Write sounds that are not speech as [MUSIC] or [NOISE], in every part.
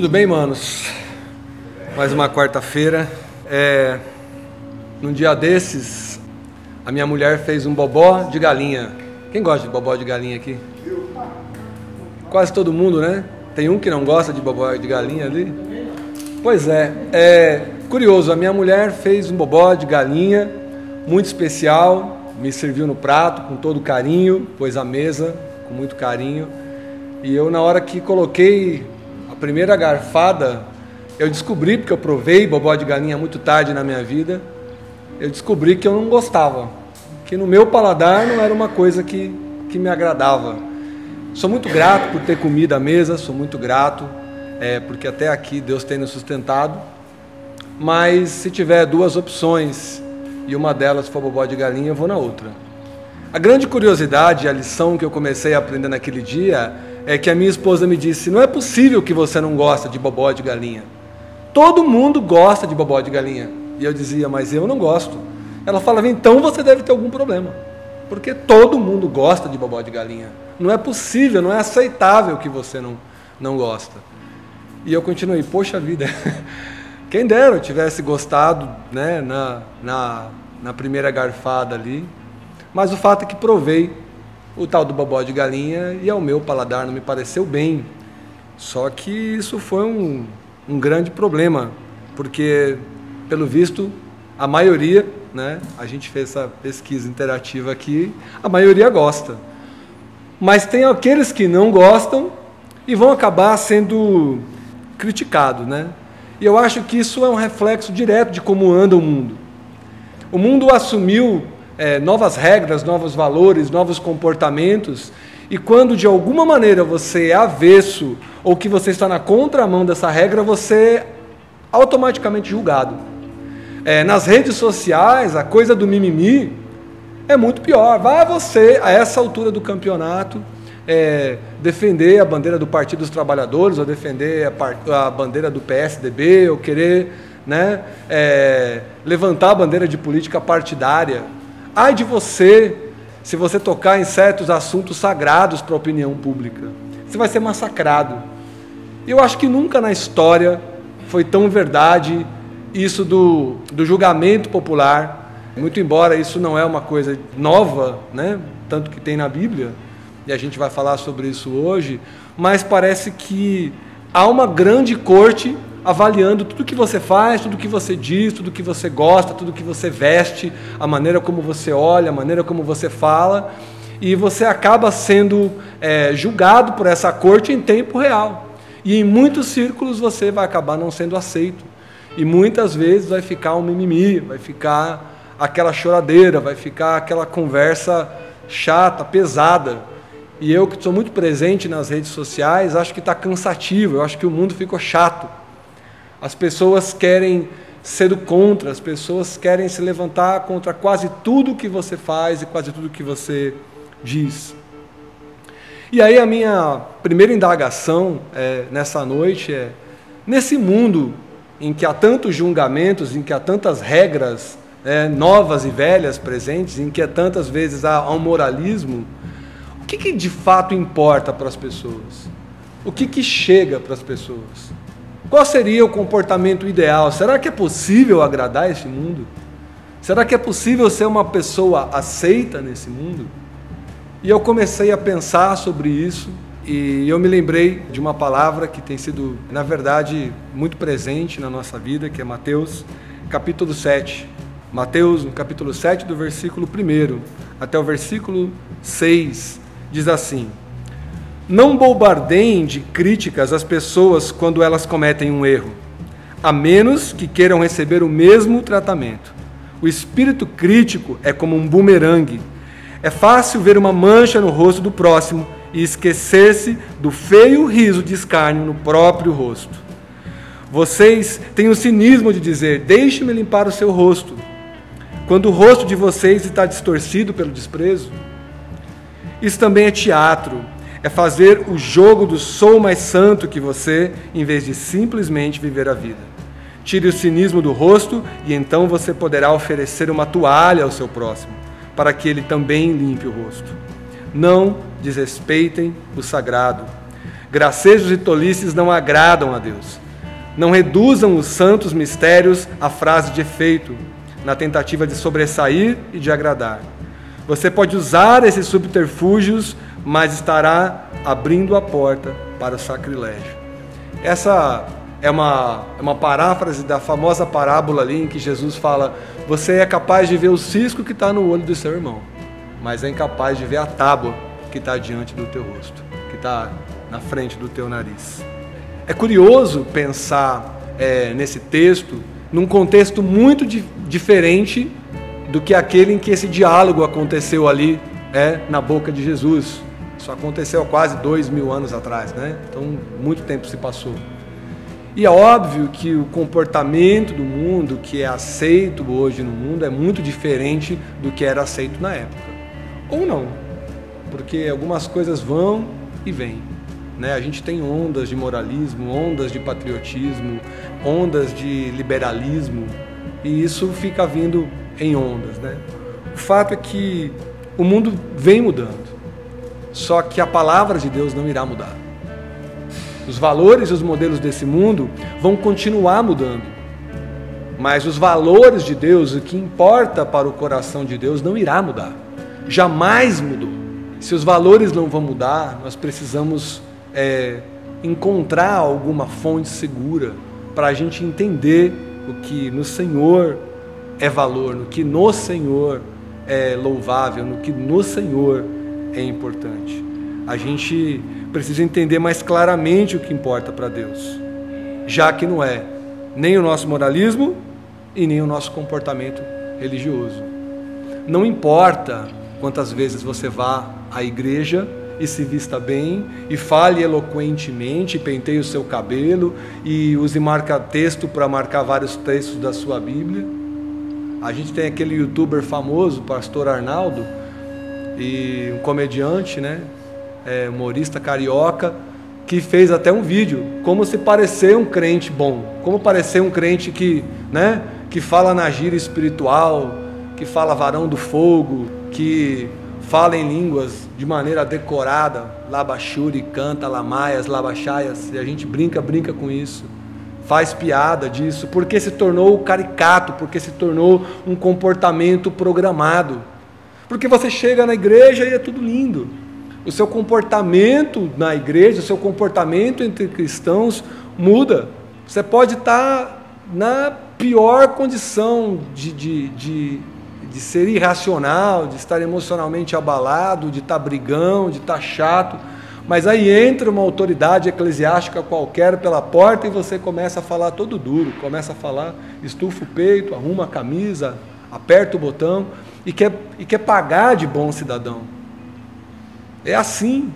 Tudo bem, manos? Mais uma quarta-feira. É, num dia desses, a minha mulher fez um bobó de galinha. Quem gosta de bobó de galinha aqui? Quase todo mundo, né? Tem um que não gosta de bobó de galinha ali? Pois é, é curioso. A minha mulher fez um bobó de galinha muito especial, me serviu no prato com todo carinho, pôs a mesa com muito carinho. E eu, na hora que coloquei primeira garfada, eu descobri, porque eu provei bobó de galinha muito tarde na minha vida, eu descobri que eu não gostava. Que no meu paladar não era uma coisa que, que me agradava. Sou muito grato por ter comida à mesa, sou muito grato, é, porque até aqui Deus tem nos sustentado. Mas se tiver duas opções e uma delas for bobó de galinha, eu vou na outra. A grande curiosidade, a lição que eu comecei a aprender naquele dia é que a minha esposa me disse: não é possível que você não gosta de bobó de galinha. Todo mundo gosta de bobó de galinha. E eu dizia: mas eu não gosto. Ela falava: então você deve ter algum problema, porque todo mundo gosta de bobó de galinha. Não é possível, não é aceitável que você não, não gosta. E eu continuei: poxa vida, [LAUGHS] quem dera eu tivesse gostado né, na, na, na primeira garfada ali. Mas o fato é que provei o tal do bobó de galinha e ao meu paladar não me pareceu bem. Só que isso foi um, um grande problema, porque, pelo visto, a maioria, né, a gente fez essa pesquisa interativa aqui, a maioria gosta. Mas tem aqueles que não gostam e vão acabar sendo criticados, né? E eu acho que isso é um reflexo direto de como anda o mundo. O mundo assumiu é, novas regras, novos valores, novos comportamentos, e quando de alguma maneira você é avesso ou que você está na contramão dessa regra, você é automaticamente julgado. É, nas redes sociais, a coisa do mimimi é muito pior. Vai você, a essa altura do campeonato, é, defender a bandeira do Partido dos Trabalhadores, ou defender a, a bandeira do PSDB, ou querer né, é, levantar a bandeira de política partidária. Ai de você se você tocar em certos assuntos sagrados para a opinião pública. Você vai ser massacrado. Eu acho que nunca na história foi tão verdade isso do, do julgamento popular. Muito embora isso não é uma coisa nova, né? tanto que tem na Bíblia, e a gente vai falar sobre isso hoje, mas parece que há uma grande corte avaliando tudo que você faz, tudo que você diz, tudo que você gosta, tudo que você veste, a maneira como você olha, a maneira como você fala, e você acaba sendo é, julgado por essa corte em tempo real. E em muitos círculos você vai acabar não sendo aceito. E muitas vezes vai ficar um mimimi, vai ficar aquela choradeira, vai ficar aquela conversa chata, pesada. E eu que sou muito presente nas redes sociais, acho que está cansativo, eu acho que o mundo ficou chato. As pessoas querem ser do contra, as pessoas querem se levantar contra quase tudo que você faz e quase tudo que você diz. E aí a minha primeira indagação é, nessa noite é, nesse mundo em que há tantos julgamentos, em que há tantas regras é, novas e velhas presentes, em que há tantas vezes há, há um moralismo, o que, que de fato importa para as pessoas? O que, que chega para as pessoas? Qual seria o comportamento ideal? Será que é possível agradar esse mundo? Será que é possível ser uma pessoa aceita nesse mundo? E eu comecei a pensar sobre isso e eu me lembrei de uma palavra que tem sido, na verdade, muito presente na nossa vida, que é Mateus, capítulo 7. Mateus, no capítulo 7, do versículo 1 até o versículo 6, diz assim: não bombardeiem de críticas as pessoas quando elas cometem um erro, a menos que queiram receber o mesmo tratamento. O espírito crítico é como um bumerangue. É fácil ver uma mancha no rosto do próximo e esquecer-se do feio riso de escárnio no próprio rosto. Vocês têm o cinismo de dizer: Deixe-me limpar o seu rosto, quando o rosto de vocês está distorcido pelo desprezo. Isso também é teatro, é fazer o jogo do sou mais santo que você, em vez de simplesmente viver a vida. Tire o cinismo do rosto e então você poderá oferecer uma toalha ao seu próximo, para que ele também limpe o rosto. Não desrespeitem o sagrado. Gracejos e tolices não agradam a Deus. Não reduzam os santos mistérios a frase de efeito, na tentativa de sobressair e de agradar. Você pode usar esses subterfúgios, mas estará abrindo a porta para o sacrilégio. Essa é uma, é uma paráfrase da famosa parábola ali em que Jesus fala: Você é capaz de ver o cisco que está no olho do seu irmão, mas é incapaz de ver a tábua que está diante do teu rosto, que está na frente do teu nariz. É curioso pensar é, nesse texto num contexto muito di diferente do que aquele em que esse diálogo aconteceu ali é, na boca de Jesus. Isso aconteceu há quase dois mil anos atrás, né? Então, muito tempo se passou. E é óbvio que o comportamento do mundo que é aceito hoje no mundo é muito diferente do que era aceito na época. Ou não, porque algumas coisas vão e vêm. Né? A gente tem ondas de moralismo, ondas de patriotismo, ondas de liberalismo, e isso fica vindo em ondas. Né? O fato é que o mundo vem mudando, só que a palavra de Deus não irá mudar. Os valores e os modelos desse mundo vão continuar mudando. Mas os valores de Deus, o que importa para o coração de Deus, não irá mudar. Jamais mudou. Se os valores não vão mudar, nós precisamos é, encontrar alguma fonte segura para a gente entender o que no Senhor é valor, no que no Senhor é louvável, no que no Senhor é importante. A gente precisa entender mais claramente o que importa para Deus, já que não é nem o nosso moralismo e nem o nosso comportamento religioso. Não importa quantas vezes você vá à igreja e se vista bem, e fale eloquentemente, penteie o seu cabelo e use marca-texto para marcar vários textos da sua Bíblia. A gente tem aquele youtuber famoso, pastor Arnaldo, e um comediante, né? é, humorista carioca, que fez até um vídeo, como se parecer um crente bom, como parecer um crente que, né, que fala na gíria espiritual, que fala varão do fogo, que fala em línguas de maneira decorada, labachuri, canta, lamaias, labachaias, e a gente brinca, brinca com isso. Faz piada disso, porque se tornou caricato, porque se tornou um comportamento programado. Porque você chega na igreja e é tudo lindo o seu comportamento na igreja, o seu comportamento entre cristãos muda. Você pode estar na pior condição de, de, de, de ser irracional, de estar emocionalmente abalado, de estar brigão, de estar chato. Mas aí entra uma autoridade eclesiástica qualquer pela porta e você começa a falar todo duro, começa a falar, estufa o peito, arruma a camisa, aperta o botão e quer, e quer pagar de bom cidadão. É assim.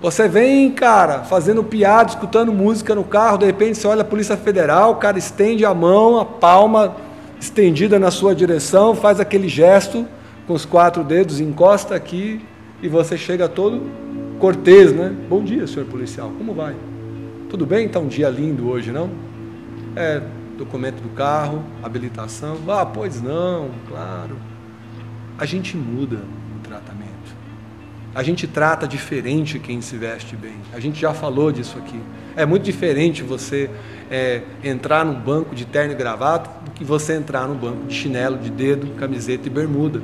Você vem, cara, fazendo piada, escutando música no carro, de repente você olha a Polícia Federal, o cara estende a mão, a palma estendida na sua direção, faz aquele gesto com os quatro dedos, encosta aqui e você chega todo cortês, né? Bom dia, senhor policial, como vai? Tudo bem? Está um dia lindo hoje, não? É, documento do carro, habilitação. Ah, pois não, claro. A gente muda o tratamento. A gente trata diferente quem se veste bem. A gente já falou disso aqui. É muito diferente você é, entrar num banco de terno e gravata do que você entrar num banco de chinelo, de dedo, camiseta e bermuda.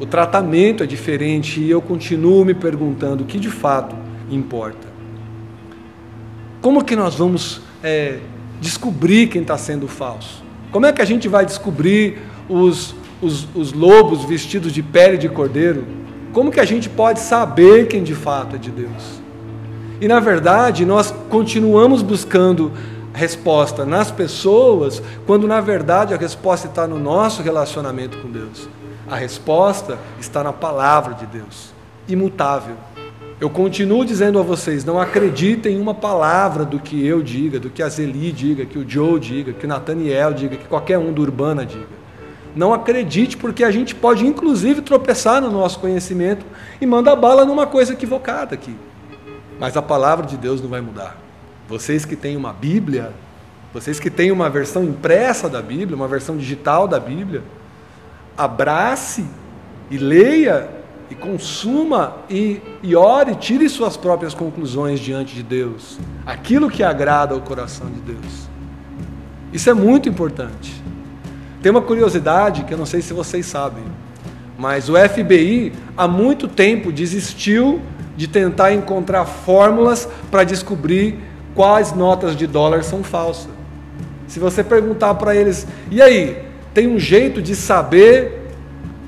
O tratamento é diferente e eu continuo me perguntando o que de fato importa. Como que nós vamos é, descobrir quem está sendo falso? Como é que a gente vai descobrir os, os, os lobos vestidos de pele de cordeiro? Como que a gente pode saber quem de fato é de Deus? E na verdade, nós continuamos buscando resposta nas pessoas, quando na verdade a resposta está no nosso relacionamento com Deus. A resposta está na palavra de Deus, imutável. Eu continuo dizendo a vocês: não acreditem em uma palavra do que eu diga, do que a Zeli diga, que o Joe diga, que o Nathaniel diga, que qualquer um do Urbana diga. Não acredite, porque a gente pode inclusive tropeçar no nosso conhecimento e mandar bala numa coisa equivocada aqui. Mas a palavra de Deus não vai mudar. Vocês que têm uma Bíblia, vocês que têm uma versão impressa da Bíblia, uma versão digital da Bíblia, abrace e leia e consuma e, e ore, tire suas próprias conclusões diante de Deus, aquilo que agrada ao coração de Deus. Isso é muito importante. Tem uma curiosidade que eu não sei se vocês sabem, mas o FBI há muito tempo desistiu de tentar encontrar fórmulas para descobrir quais notas de dólar são falsas. Se você perguntar para eles, e aí, tem um jeito de saber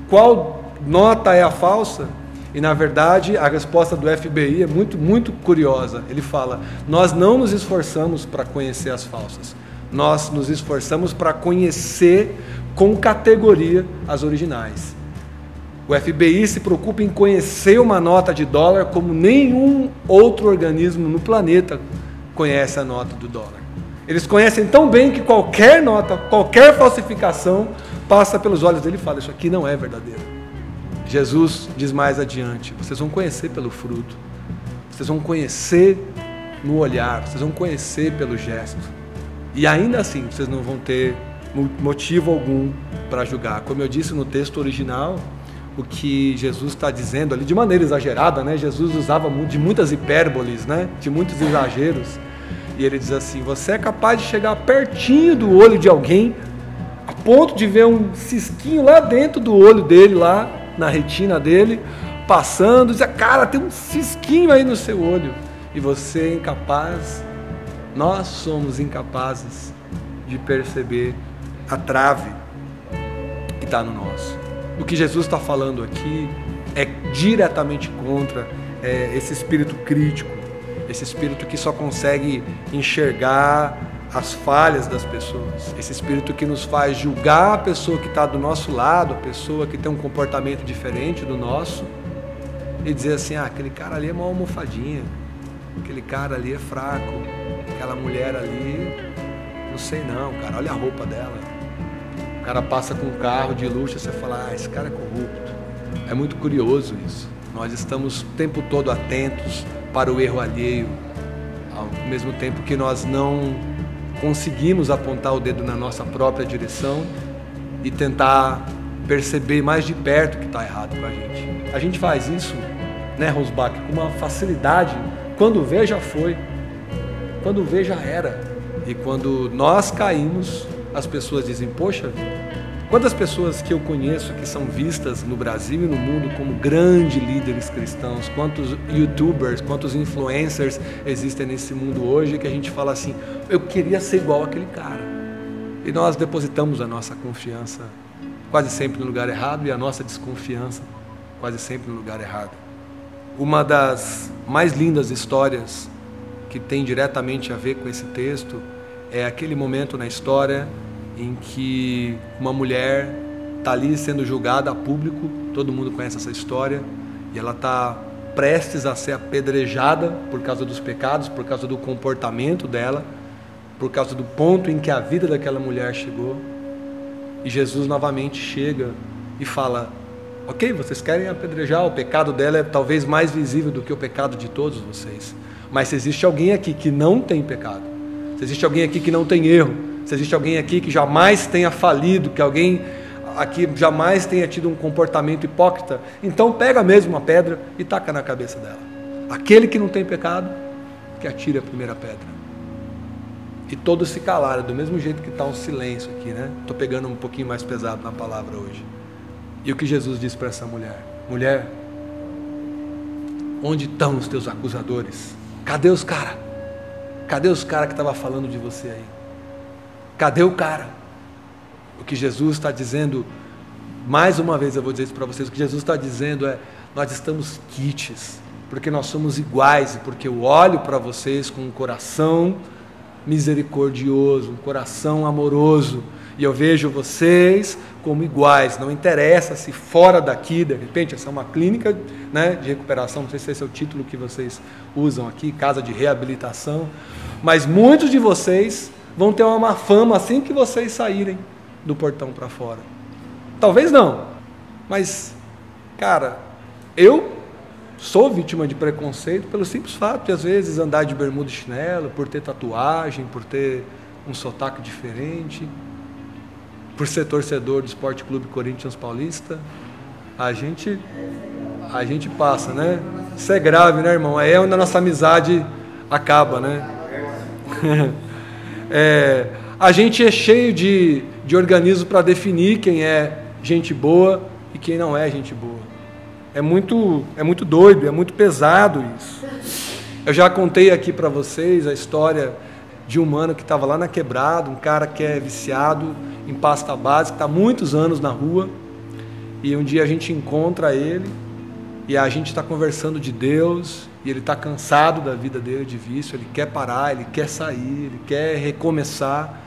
qual nota é a falsa? E na verdade, a resposta do FBI é muito, muito curiosa. Ele fala: Nós não nos esforçamos para conhecer as falsas, nós nos esforçamos para conhecer com categoria as originais. O FBI se preocupa em conhecer uma nota de dólar como nenhum outro organismo no planeta conhece a nota do dólar. Eles conhecem tão bem que qualquer nota, qualquer falsificação passa pelos olhos dele e fala: Isso aqui não é verdadeiro. Jesus diz mais adiante: Vocês vão conhecer pelo fruto, vocês vão conhecer no olhar, vocês vão conhecer pelo gesto. E ainda assim, vocês não vão ter motivo algum para julgar. Como eu disse no texto original, o que Jesus está dizendo ali de maneira exagerada, né? Jesus usava de muitas hipérboles, né? De muitos exageros. E ele diz assim: Você é capaz de chegar pertinho do olho de alguém, a ponto de ver um cisquinho lá dentro do olho dele, lá na retina dele, passando, dizer, cara, tem um cisquinho aí no seu olho. E você é incapaz, nós somos incapazes de perceber a trave que está no nosso. O que Jesus está falando aqui é diretamente contra é, esse espírito crítico, esse espírito que só consegue enxergar as falhas das pessoas, esse espírito que nos faz julgar a pessoa que está do nosso lado, a pessoa que tem um comportamento diferente do nosso, e dizer assim: ah, aquele cara ali é uma almofadinha, aquele cara ali é fraco, aquela mulher ali, não sei não, cara, olha a roupa dela cara passa com um carro de luxo, você fala, ah, esse cara é corrupto. É muito curioso isso. Nós estamos o tempo todo atentos para o erro alheio, ao mesmo tempo que nós não conseguimos apontar o dedo na nossa própria direção e tentar perceber mais de perto o que está errado com a gente. A gente faz isso, né, Rosbach, com uma facilidade. Quando vê, já foi. Quando vê, já era. E quando nós caímos, as pessoas dizem: Poxa, quantas pessoas que eu conheço que são vistas no Brasil e no mundo como grandes líderes cristãos, quantos youtubers, quantos influencers existem nesse mundo hoje que a gente fala assim: Eu queria ser igual aquele cara. E nós depositamos a nossa confiança quase sempre no lugar errado e a nossa desconfiança quase sempre no lugar errado. Uma das mais lindas histórias que tem diretamente a ver com esse texto é aquele momento na história em que uma mulher está ali sendo julgada a público, todo mundo conhece essa história, e ela está prestes a ser apedrejada por causa dos pecados, por causa do comportamento dela, por causa do ponto em que a vida daquela mulher chegou. E Jesus novamente chega e fala: Ok, vocês querem apedrejar, o pecado dela é talvez mais visível do que o pecado de todos vocês. Mas se existe alguém aqui que não tem pecado, se existe alguém aqui que não tem erro, se existe alguém aqui que jamais tenha falido, que alguém aqui jamais tenha tido um comportamento hipócrita, então pega mesmo uma pedra e taca na cabeça dela. Aquele que não tem pecado, que atire a primeira pedra. E todos se calaram, do mesmo jeito que está um silêncio aqui, né? Estou pegando um pouquinho mais pesado na palavra hoje. E o que Jesus disse para essa mulher? Mulher, onde estão os teus acusadores? Cadê os caras? Cadê os caras que estavam falando de você aí? Cadê o cara? O que Jesus está dizendo, mais uma vez eu vou dizer isso para vocês: o que Jesus está dizendo é: nós estamos quites, porque nós somos iguais e porque eu olho para vocês com um coração misericordioso, um coração amoroso, e eu vejo vocês como iguais. Não interessa se fora daqui, de repente, essa é uma clínica né, de recuperação, não sei se esse é o título que vocês usam aqui, casa de reabilitação, mas muitos de vocês vão ter uma má fama assim que vocês saírem do portão para fora. Talvez não, mas, cara, eu sou vítima de preconceito pelo simples fato de, às vezes, andar de bermuda e chinelo, por ter tatuagem, por ter um sotaque diferente, por ser torcedor do Esporte Clube Corinthians Paulista. A gente, a gente passa, né? Isso é grave, né, irmão? É onde a nossa amizade acaba, né? [LAUGHS] é, a gente é cheio de, de organismos para definir quem é gente boa e quem não é gente boa. É muito, é muito doido, é muito pesado isso. Eu já contei aqui para vocês a história de um mano que estava lá na quebrada, um cara que é viciado em pasta base, que está muitos anos na rua, e um dia a gente encontra ele e a gente está conversando de Deus e ele está cansado da vida dele de vício, ele quer parar, ele quer sair, ele quer recomeçar,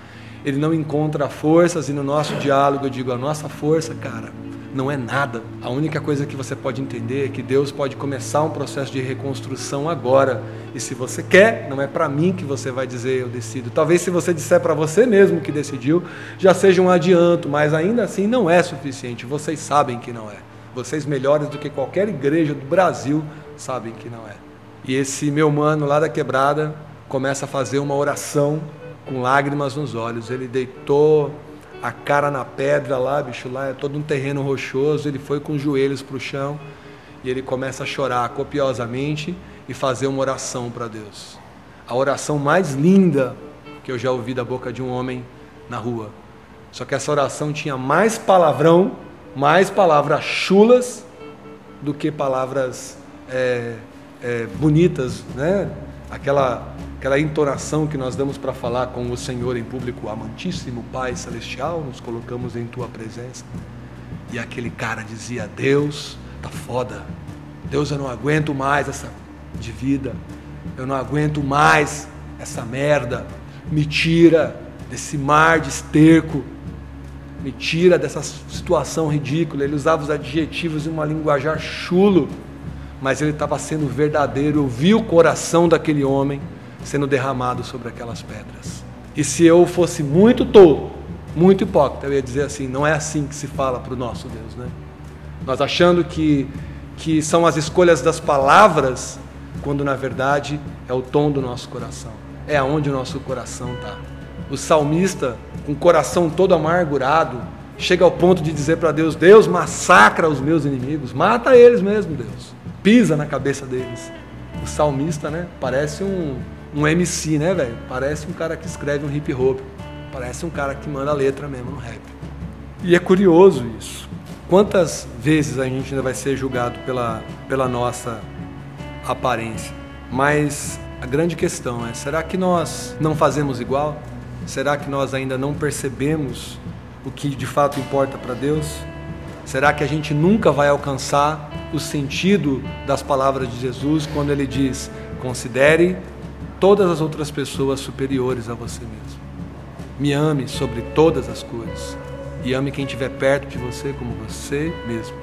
ele não encontra forças e no nosso diálogo eu digo: a nossa força, cara, não é nada. A única coisa que você pode entender é que Deus pode começar um processo de reconstrução agora. E se você quer, não é para mim que você vai dizer eu decido. Talvez se você disser para você mesmo que decidiu, já seja um adianto, mas ainda assim não é suficiente. Vocês sabem que não é. Vocês melhores do que qualquer igreja do Brasil sabem que não é. E esse meu mano lá da quebrada começa a fazer uma oração com lágrimas nos olhos. Ele deitou a cara na pedra lá, bicho, lá é todo um terreno rochoso. Ele foi com os joelhos para o chão e ele começa a chorar copiosamente e fazer uma oração para Deus. A oração mais linda que eu já ouvi da boca de um homem na rua. Só que essa oração tinha mais palavrão, mais palavras chulas do que palavras é, é, bonitas, né? Aquela aquela entonação que nós damos para falar com o Senhor em público, amantíssimo Pai Celestial, nos colocamos em Tua presença. E aquele cara dizia: Deus, tá foda. Deus, eu não aguento mais essa de vida. Eu não aguento mais essa merda. Me tira desse mar de esterco. Me tira dessa situação ridícula. Ele usava os adjetivos em uma linguajar chulo, mas ele estava sendo verdadeiro. Eu vi o coração daquele homem sendo derramado sobre aquelas pedras. E se eu fosse muito tolo, muito hipócrita, eu ia dizer assim: não é assim que se fala para o nosso Deus, né? Nós achando que, que são as escolhas das palavras, quando na verdade é o tom do nosso coração, é aonde o nosso coração está. O salmista, com o coração todo amargurado, chega ao ponto de dizer para Deus: Deus massacra os meus inimigos, mata eles mesmo, Deus, pisa na cabeça deles. O salmista, né? Parece um, um MC, né, velho? Parece um cara que escreve um hip hop. Parece um cara que manda letra mesmo no rap. E é curioso isso. Quantas vezes a gente ainda vai ser julgado pela, pela nossa aparência? Mas a grande questão é: será que nós não fazemos igual? Será que nós ainda não percebemos o que de fato importa para Deus? Será que a gente nunca vai alcançar o sentido das palavras de Jesus quando ele diz: considere todas as outras pessoas superiores a você mesmo. Me ame sobre todas as coisas e ame quem estiver perto de você como você mesmo.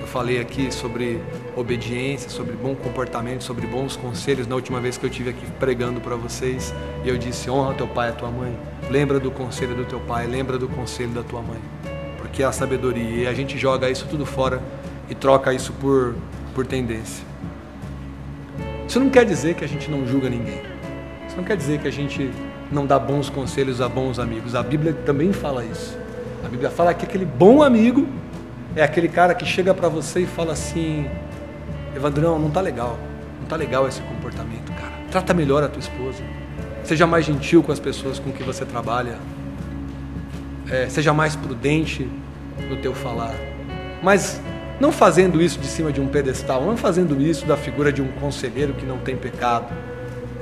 Eu falei aqui sobre obediência, sobre bom comportamento, sobre bons conselhos na última vez que eu tive aqui pregando para vocês e eu disse: honra teu pai e tua mãe. Lembra do conselho do teu pai, lembra do conselho da tua mãe. Porque é a sabedoria e a gente joga isso tudo fora e troca isso por, por tendência. Isso não quer dizer que a gente não julga ninguém. Isso não quer dizer que a gente não dá bons conselhos a bons amigos. A Bíblia também fala isso. A Bíblia fala que aquele bom amigo é aquele cara que chega para você e fala assim: Evandrão, não tá legal. Não tá legal esse comportamento, cara. Trata melhor a tua esposa. Seja mais gentil com as pessoas com que você trabalha. É, seja mais prudente no teu falar. Mas não fazendo isso de cima de um pedestal, não fazendo isso da figura de um conselheiro que não tem pecado,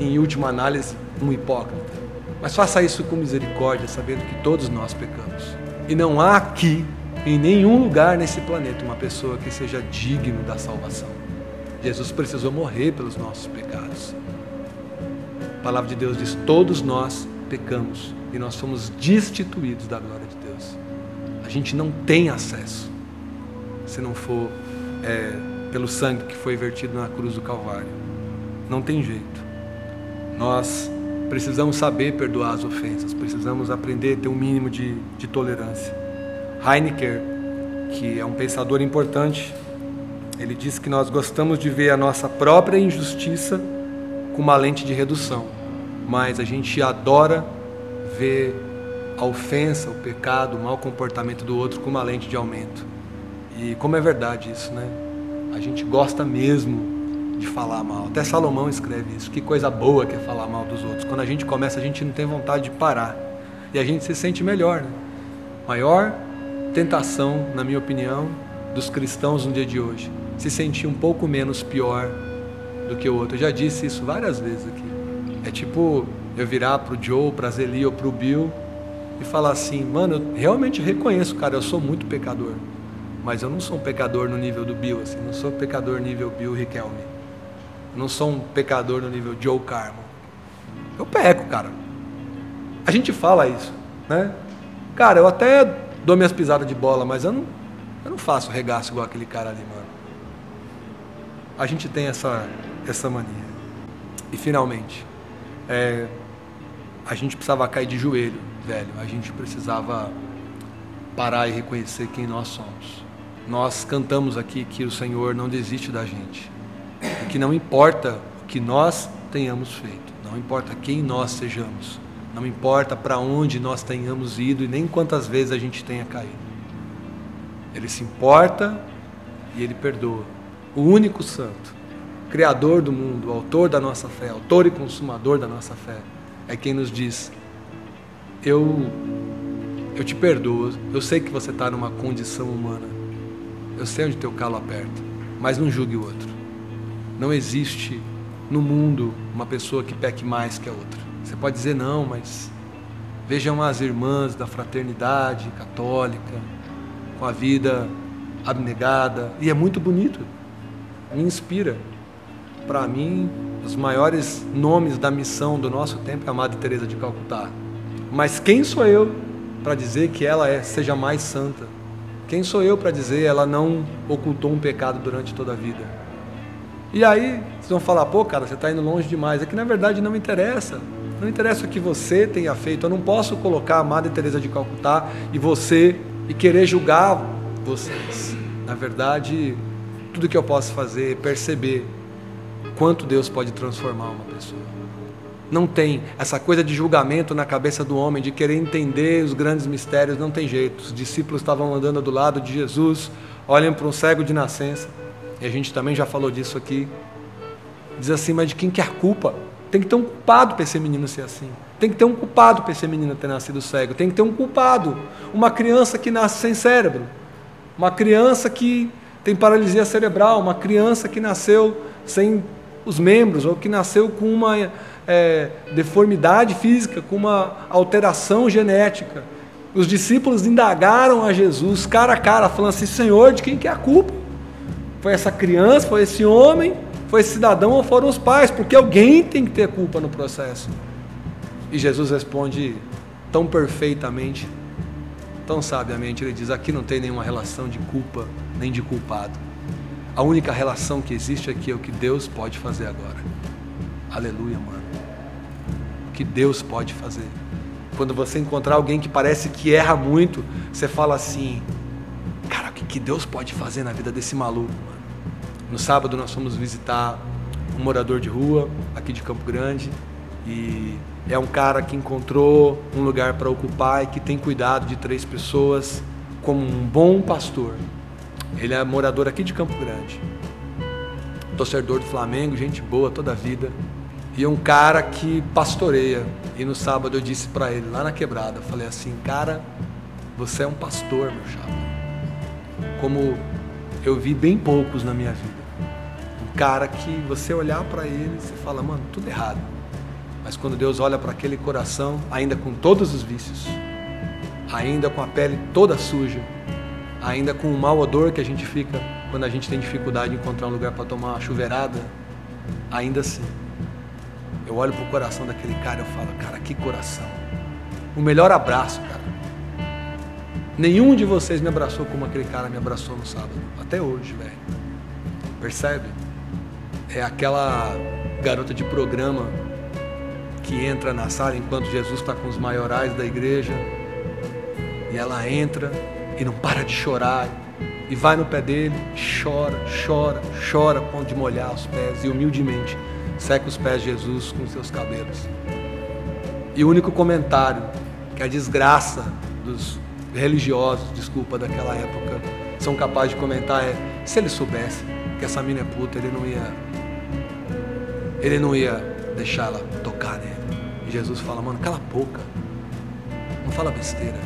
em última análise, um hipócrita. Mas faça isso com misericórdia, sabendo que todos nós pecamos. E não há aqui, em nenhum lugar nesse planeta, uma pessoa que seja digno da salvação. Jesus precisou morrer pelos nossos pecados. A palavra de Deus diz: todos nós pecamos e nós somos destituídos da glória de Deus. Gente não tem acesso se não for é, pelo sangue que foi vertido na cruz do Calvário. Não tem jeito. Nós precisamos saber perdoar as ofensas, precisamos aprender a ter um mínimo de, de tolerância. Heinecker, que é um pensador importante, ele diz que nós gostamos de ver a nossa própria injustiça com uma lente de redução, mas a gente adora ver a ofensa, o pecado, o mau comportamento do outro com uma lente de aumento. E como é verdade isso, né? A gente gosta mesmo de falar mal. Até Salomão escreve isso. Que coisa boa que é falar mal dos outros. Quando a gente começa, a gente não tem vontade de parar. E a gente se sente melhor. Né? Maior tentação, na minha opinião, dos cristãos no dia de hoje. Se sentir um pouco menos pior do que o outro. Eu já disse isso várias vezes aqui. É tipo eu virar pro Joe, pra Zeli ou pro Bill e falar assim, mano, eu realmente reconheço, cara, eu sou muito pecador. Mas eu não sou um pecador no nível do Bill, assim, não sou pecador nível Bill Riquelme. Eu não sou um pecador no nível Joe Carmo. Eu peco, cara. A gente fala isso, né? Cara, eu até dou minhas pisadas de bola, mas eu não, eu não faço regaço igual aquele cara ali, mano. A gente tem essa, essa mania. E finalmente, é, a gente precisava cair de joelho, velho. A gente precisava parar e reconhecer quem nós somos. Nós cantamos aqui que o Senhor não desiste da gente. E que não importa o que nós tenhamos feito, não importa quem nós sejamos, não importa para onde nós tenhamos ido e nem quantas vezes a gente tenha caído. Ele se importa e ele perdoa. O único santo, Criador do mundo, autor da nossa fé, autor e consumador da nossa fé, é quem nos diz: Eu, eu te perdoo, eu sei que você está numa condição humana, eu sei onde teu calo aperta, mas não julgue o outro. Não existe no mundo uma pessoa que peque mais que a outra. Você pode dizer não, mas vejam as irmãs da fraternidade católica, com a vida abnegada, e é muito bonito, me inspira para mim, os maiores nomes da missão do nosso tempo é a Madre Teresa de Calcutá. Mas quem sou eu para dizer que ela é seja mais santa? Quem sou eu para dizer ela não ocultou um pecado durante toda a vida? E aí, vocês vão falar, pô, cara, você está indo longe demais. É que na verdade não interessa. Não interessa o que você tenha feito. Eu não posso colocar a Madre Teresa de Calcutá e você e querer julgar vocês. Na verdade, tudo que eu posso fazer é perceber quanto Deus pode transformar uma pessoa. Não tem essa coisa de julgamento na cabeça do homem, de querer entender os grandes mistérios, não tem jeito. Os discípulos estavam andando do lado de Jesus, olham para um cego de nascença, e a gente também já falou disso aqui. Diz assim, mas de quem que é culpa? Tem que ter um culpado para esse menino ser assim. Tem que ter um culpado para esse menino ter nascido cego. Tem que ter um culpado. Uma criança que nasce sem cérebro. Uma criança que tem paralisia cerebral. Uma criança que nasceu sem os membros, ou que nasceu com uma é, deformidade física, com uma alteração genética. Os discípulos indagaram a Jesus cara a cara, falando assim: Senhor, de quem que é a culpa? Foi essa criança, foi esse homem, foi esse cidadão ou foram os pais? Porque alguém tem que ter culpa no processo. E Jesus responde tão perfeitamente, tão sabiamente: Ele diz: aqui não tem nenhuma relação de culpa nem de culpado. A única relação que existe aqui é o que Deus pode fazer agora. Aleluia, mano. Que Deus pode fazer. Quando você encontrar alguém que parece que erra muito, você fala assim: Cara, o que Deus pode fazer na vida desse maluco? No sábado nós fomos visitar um morador de rua aqui de Campo Grande e é um cara que encontrou um lugar para ocupar e que tem cuidado de três pessoas como um bom pastor. Ele é morador aqui de Campo Grande. Torcedor do Flamengo, gente boa toda a vida. E um cara que pastoreia. E no sábado eu disse para ele, lá na quebrada, falei assim, cara, você é um pastor, meu chapa. Como eu vi bem poucos na minha vida. Um cara que você olhar para ele, você fala, mano, tudo errado. Mas quando Deus olha para aquele coração, ainda com todos os vícios, ainda com a pele toda suja, ainda com o mau odor que a gente fica quando a gente tem dificuldade de encontrar um lugar para tomar uma chuveirada, ainda assim, eu olho pro coração daquele cara e eu falo, cara, que coração. O melhor abraço, cara. Nenhum de vocês me abraçou como aquele cara me abraçou no sábado. Até hoje, velho. Percebe? É aquela garota de programa que entra na sala enquanto Jesus está com os maiorais da igreja. E ela entra e não para de chorar. E vai no pé dele, chora, chora, chora ponto de molhar os pés e humildemente seca os pés de Jesus com seus cabelos. E o único comentário que a desgraça dos religiosos, desculpa, daquela época, são capazes de comentar é: se ele soubesse que essa mina é puta, ele não ia. Ele não ia deixar ela tocar nele. E Jesus fala, mano, cala a boca. Não fala besteira.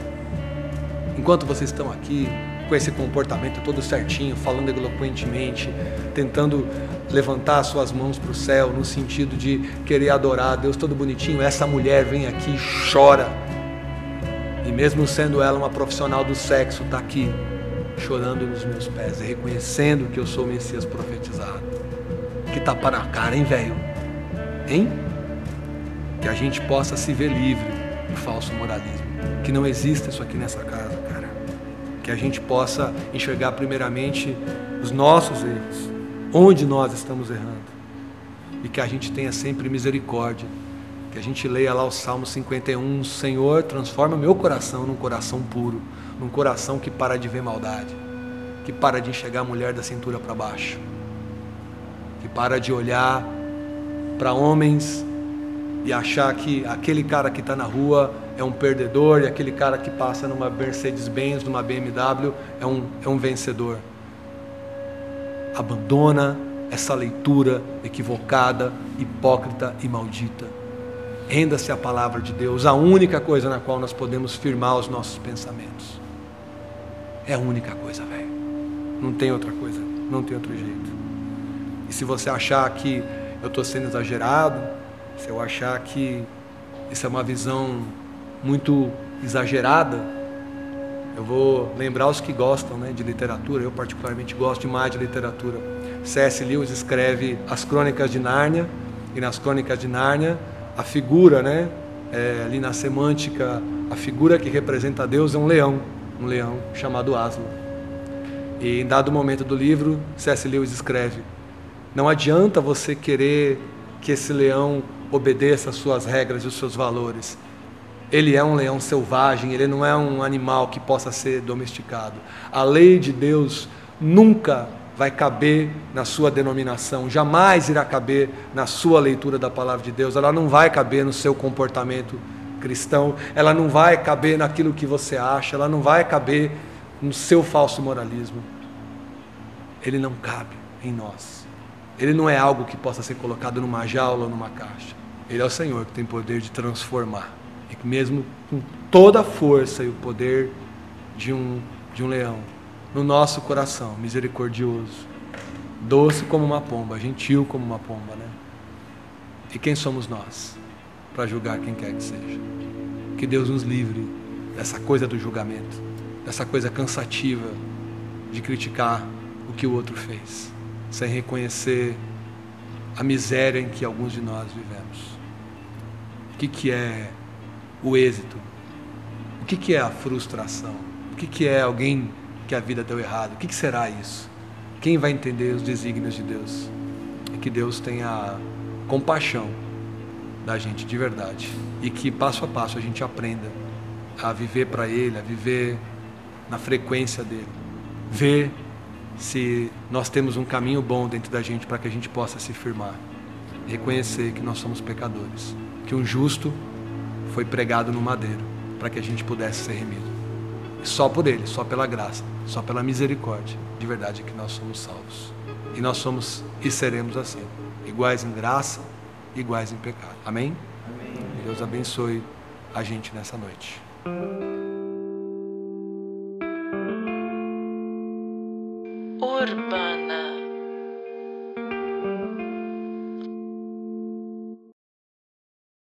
Enquanto vocês estão aqui com esse comportamento todo certinho, falando eloquentemente, tentando levantar suas mãos para o céu, no sentido de querer adorar Deus todo bonitinho, essa mulher vem aqui e chora. E mesmo sendo ela uma profissional do sexo, está aqui chorando nos meus pés reconhecendo que eu sou o Messias profetizado. Que tapa na cara, hein, velho? Hein? Que a gente possa se ver livre do falso moralismo. Que não exista isso aqui nessa casa, cara. Que a gente possa enxergar primeiramente os nossos erros, onde nós estamos errando. E que a gente tenha sempre misericórdia. Que a gente leia lá o Salmo 51, Senhor, transforma meu coração num coração puro num coração que para de ver maldade, que para de enxergar a mulher da cintura para baixo, que para de olhar para homens e achar que aquele cara que está na rua é um perdedor e aquele cara que passa numa Mercedes-Benz, numa BMW, é um, é um vencedor. Abandona essa leitura equivocada, hipócrita e maldita. Renda-se à palavra de Deus, a única coisa na qual nós podemos firmar os nossos pensamentos. É a única coisa, velho. Não tem outra coisa, não tem outro jeito. E se você achar que eu estou sendo exagerado, se eu achar que isso é uma visão muito exagerada, eu vou lembrar os que gostam né, de literatura, eu particularmente gosto demais de literatura. C.S. Lewis escreve As Crônicas de Nárnia, e nas Crônicas de Nárnia, a figura, né, é, ali na semântica, a figura que representa Deus é um leão um leão chamado Aslan. E em dado momento do livro, C.S. Lewis escreve: Não adianta você querer que esse leão obedeça às suas regras e os seus valores. Ele é um leão selvagem, ele não é um animal que possa ser domesticado. A lei de Deus nunca vai caber na sua denominação, jamais irá caber na sua leitura da palavra de Deus, ela não vai caber no seu comportamento cristão, ela não vai caber naquilo que você acha, ela não vai caber no seu falso moralismo. Ele não cabe em nós. Ele não é algo que possa ser colocado numa jaula ou numa caixa. Ele é o Senhor que tem poder de transformar. E que mesmo com toda a força e o poder de um, de um leão, no nosso coração, misericordioso, doce como uma pomba, gentil como uma pomba, né? E quem somos nós? para julgar quem quer que seja. Que Deus nos livre dessa coisa do julgamento, dessa coisa cansativa de criticar o que o outro fez, sem reconhecer a miséria em que alguns de nós vivemos. O que, que é o êxito? O que, que é a frustração? O que, que é alguém que a vida deu errado? O que, que será isso? Quem vai entender os desígnios de Deus? E que Deus tenha compaixão da gente de verdade e que passo a passo a gente aprenda a viver para Ele, a viver na frequência dele, ver se nós temos um caminho bom dentro da gente para que a gente possa se firmar, reconhecer que nós somos pecadores, que um justo foi pregado no madeiro para que a gente pudesse ser remido. E só por Ele, só pela graça, só pela misericórdia, de verdade é que nós somos salvos. E nós somos e seremos assim, iguais em graça iguais em pecado. Amém? Amém? Deus abençoe a gente nessa noite.